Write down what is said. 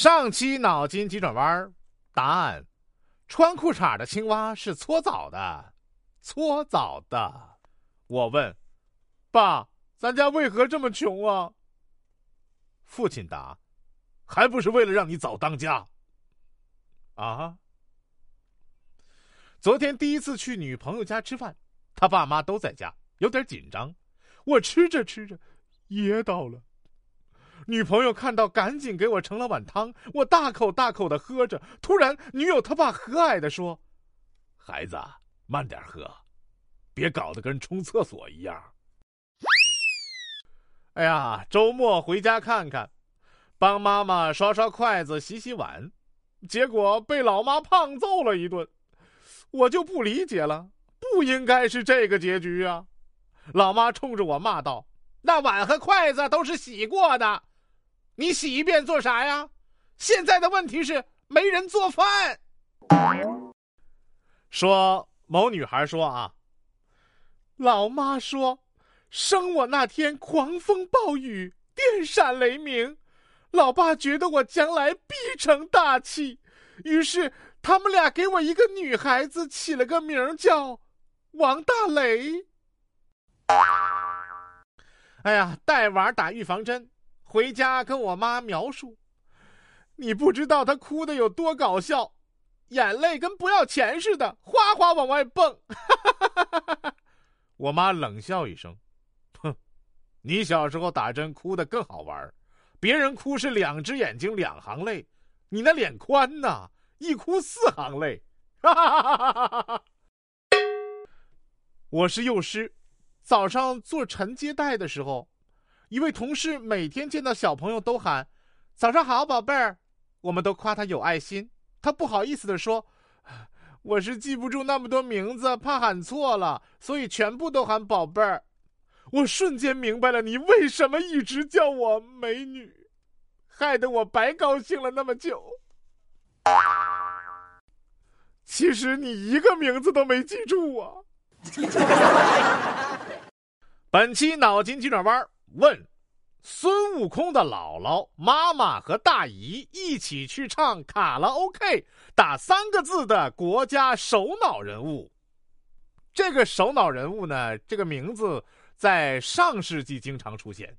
上期脑筋急转弯，答案：穿裤衩的青蛙是搓澡的，搓澡的。我问：“爸，咱家为何这么穷啊？”父亲答：“还不是为了让你早当家。”啊！昨天第一次去女朋友家吃饭，他爸妈都在家，有点紧张。我吃着吃着，噎到了。女朋友看到，赶紧给我盛了碗汤，我大口大口的喝着。突然，女友他爸和蔼的说：“孩子，慢点喝，别搞得跟冲厕所一样。”哎呀，周末回家看看，帮妈妈刷刷筷子、洗洗碗，结果被老妈胖揍了一顿。我就不理解了，不应该是这个结局啊！老妈冲着我骂道：“那碗和筷子都是洗过的。”你洗一遍做啥呀？现在的问题是没人做饭。说某女孩说啊，老妈说，生我那天狂风暴雨，电闪雷鸣，老爸觉得我将来必成大器，于是他们俩给我一个女孩子起了个名叫王大雷。哎呀，带娃打预防针。回家跟我妈描述，你不知道他哭的有多搞笑，眼泪跟不要钱似的，哗哗往外蹦。我妈冷笑一声，哼，你小时候打针哭的更好玩，别人哭是两只眼睛两行泪，你那脸宽呐，一哭四行泪。我是幼师，早上做晨接待的时候。一位同事每天见到小朋友都喊“早上好，宝贝儿”，我们都夸他有爱心。他不好意思的说：“我是记不住那么多名字，怕喊错了，所以全部都喊宝贝儿。”我瞬间明白了你为什么一直叫我美女，害得我白高兴了那么久。其实你一个名字都没记住啊！本期脑筋急转弯。问：孙悟空的姥姥、妈妈和大姨一起去唱卡拉 OK，打三个字的国家首脑人物。这个首脑人物呢，这个名字在上世纪经常出现，